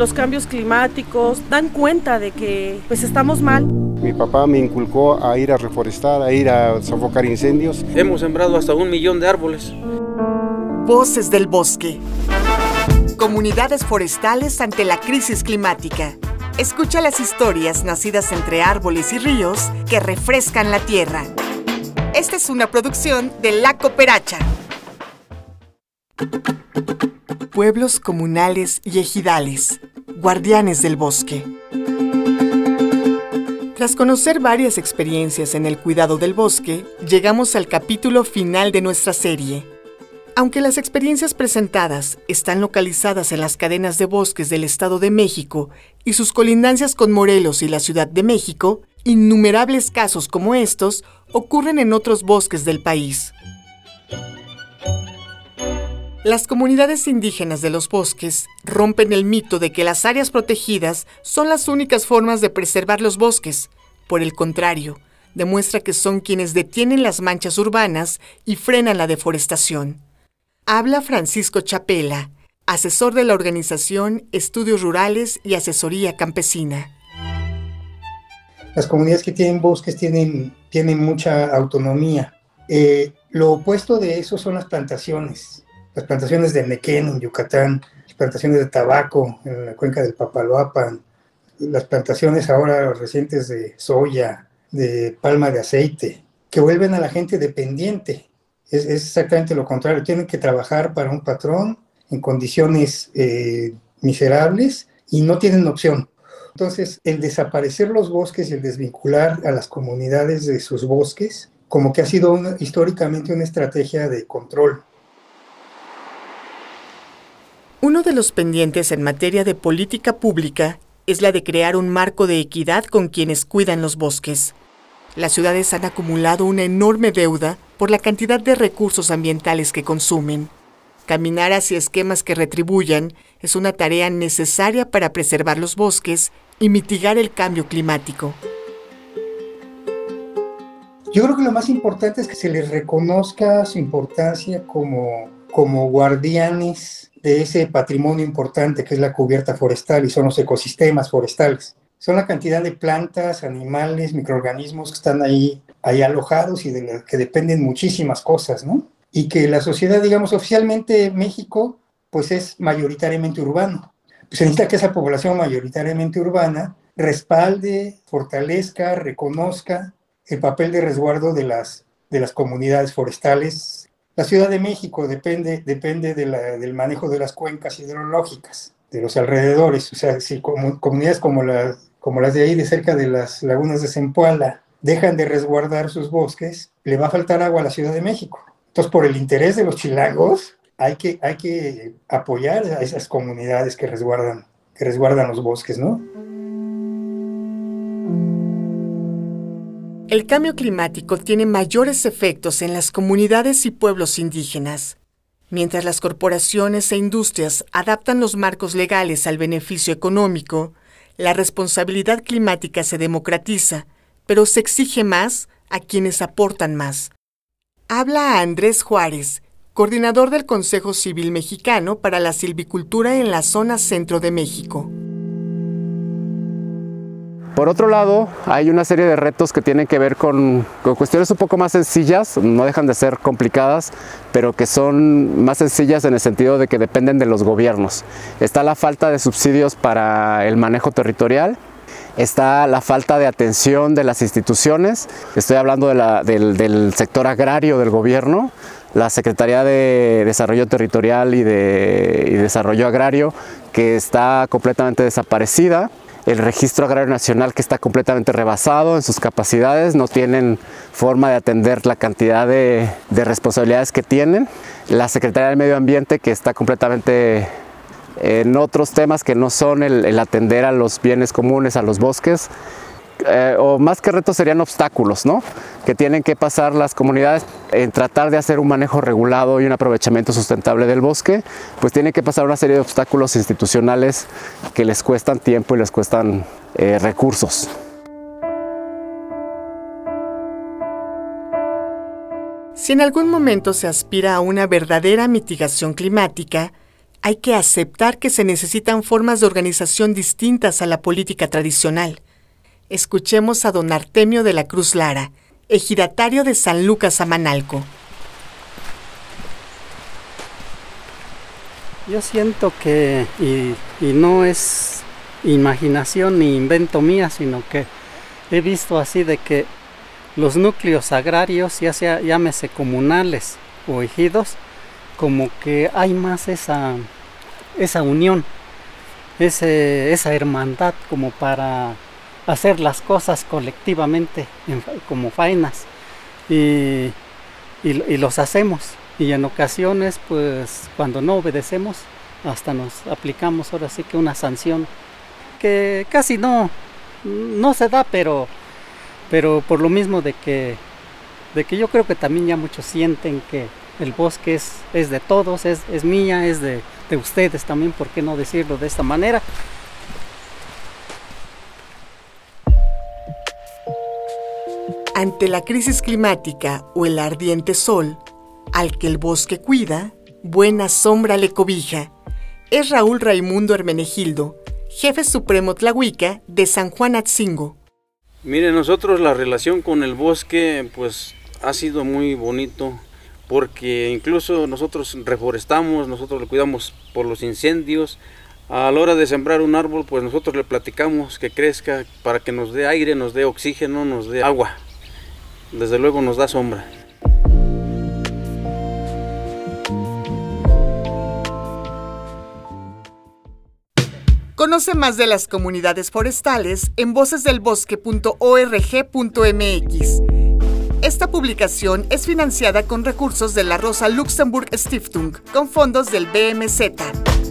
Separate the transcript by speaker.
Speaker 1: Los cambios climáticos dan cuenta de que pues estamos mal.
Speaker 2: Mi papá me inculcó a ir a reforestar, a ir a sofocar incendios.
Speaker 3: Hemos sembrado hasta un millón de árboles.
Speaker 4: Voces del bosque. Comunidades forestales ante la crisis climática. Escucha las historias nacidas entre árboles y ríos que refrescan la tierra. Esta es una producción de La Cooperacha. Pueblos comunales y ejidales, guardianes del bosque. Tras conocer varias experiencias en el cuidado del bosque, llegamos al capítulo final de nuestra serie. Aunque las experiencias presentadas están localizadas en las cadenas de bosques del Estado de México y sus colindancias con Morelos y la Ciudad de México, innumerables casos como estos ocurren en otros bosques del país. Las comunidades indígenas de los bosques rompen el mito de que las áreas protegidas son las únicas formas de preservar los bosques. Por el contrario, demuestra que son quienes detienen las manchas urbanas y frenan la deforestación. Habla Francisco Chapela, asesor de la organización Estudios Rurales y Asesoría Campesina.
Speaker 5: Las comunidades que tienen bosques tienen, tienen mucha autonomía. Eh, lo opuesto de eso son las plantaciones las plantaciones de Nequén en Yucatán, las plantaciones de tabaco en la cuenca del Papaloapan, las plantaciones ahora recientes de soya, de palma de aceite, que vuelven a la gente dependiente. Es, exactamente lo contrario, tienen que trabajar para un patrón en condiciones eh, miserables y no tienen opción. Entonces, el desaparecer los bosques y el desvincular a las comunidades de sus bosques, como que ha sido históricamente una estrategia de control
Speaker 4: uno de los pendientes en materia de política pública es la de crear un marco de equidad con quienes cuidan los bosques. Las ciudades han acumulado una enorme deuda por la cantidad de recursos ambientales que consumen. Caminar hacia esquemas que retribuyan es una tarea necesaria para preservar los bosques y mitigar el cambio climático.
Speaker 5: Yo creo que lo más importante es que se les reconozca su importancia como, como guardianes de ese patrimonio importante que es la cubierta forestal y son los ecosistemas forestales. Son la cantidad de plantas, animales, microorganismos que están ahí, ahí alojados y de que dependen muchísimas cosas, ¿no? Y que la sociedad, digamos, oficialmente México, pues es mayoritariamente urbano. Pues se necesita que esa población mayoritariamente urbana respalde, fortalezca, reconozca el papel de resguardo de las, de las comunidades forestales la Ciudad de México depende, depende del manejo de las cuencas hidrológicas, de los alrededores. O sea, si comunidades como, como las de ahí, de cerca de las lagunas de Zempoala, dejan de resguardar sus bosques, le va a faltar agua a la Ciudad de México. Entonces, por el interés de los chilangos, hay que, hay que apoyar a esas comunidades que resguardan, que resguardan los bosques, ¿no?
Speaker 4: El cambio climático tiene mayores efectos en las comunidades y pueblos indígenas. Mientras las corporaciones e industrias adaptan los marcos legales al beneficio económico, la responsabilidad climática se democratiza, pero se exige más a quienes aportan más. Habla a Andrés Juárez, coordinador del Consejo Civil Mexicano para la Silvicultura en la zona centro de México.
Speaker 6: Por otro lado, hay una serie de retos que tienen que ver con, cuestiones un poco más sencillas, no dejan de ser complicadas, pero que son más sencillas en el sentido de que dependen de los gobiernos. Está la falta de subsidios para el manejo territorial, está la falta de atención de las instituciones, estoy hablando del, sector agrario del gobierno, la Secretaría de Desarrollo Territorial y de Desarrollo Agrario, que está completamente desaparecida el registro agrario nacional que está completamente rebasado en sus capacidades, no tienen forma de atender la cantidad de, responsabilidades que tienen. La Secretaría del Medio Ambiente que está completamente en otros temas que no son el atender a los bienes comunes, a los bosques, eh, o más que retos serían obstáculos, ¿no? Que tienen que pasar las comunidades en tratar de hacer un manejo regulado y un aprovechamiento sustentable del bosque, pues tienen que pasar una serie de obstáculos institucionales que les cuestan tiempo y les cuestan eh, recursos.
Speaker 4: Si en algún momento se aspira a una verdadera mitigación climática, hay que aceptar que se necesitan formas de organización distintas a la política tradicional. Escuchemos a don Artemio de la Cruz Lara, ejidatario de San Lucas Amanalco.
Speaker 7: Yo siento que, y, no es imaginación ni invento mía, sino que he visto así de que los núcleos agrarios, ya sea llámese comunales o ejidos, como que hay más esa, esa unión, ese, esa hermandad como para hacer las cosas colectivamente como faenas y, y, los hacemos y en ocasiones pues cuando no obedecemos hasta nos aplicamos ahora sí que una sanción que casi no no se da pero pero por lo mismo de que de que yo creo que también ya muchos sienten que el bosque es, es de todos, es, es mía, es de, de ustedes también, ¿por qué no decirlo de esta manera?
Speaker 4: Ante la crisis climática o el ardiente sol, al que el bosque cuida, buena sombra le cobija. Es Raúl Raimundo Hermenegildo, jefe supremo tlahuica de San Juan Atzingo.
Speaker 3: Mire, nosotros la relación con el bosque pues ha sido muy bonito porque incluso nosotros reforestamos, nosotros le cuidamos por los incendios. A la hora de sembrar un árbol, pues nosotros le platicamos que crezca para que nos dé aire, nos dé oxígeno, nos dé agua. Desde luego nos da sombra.
Speaker 4: Conoce más de las comunidades forestales en vocesdelbosque.org.mx esta publicación es financiada con recursos de la Rosa Luxemburg Stiftung, con fondos del BMZ.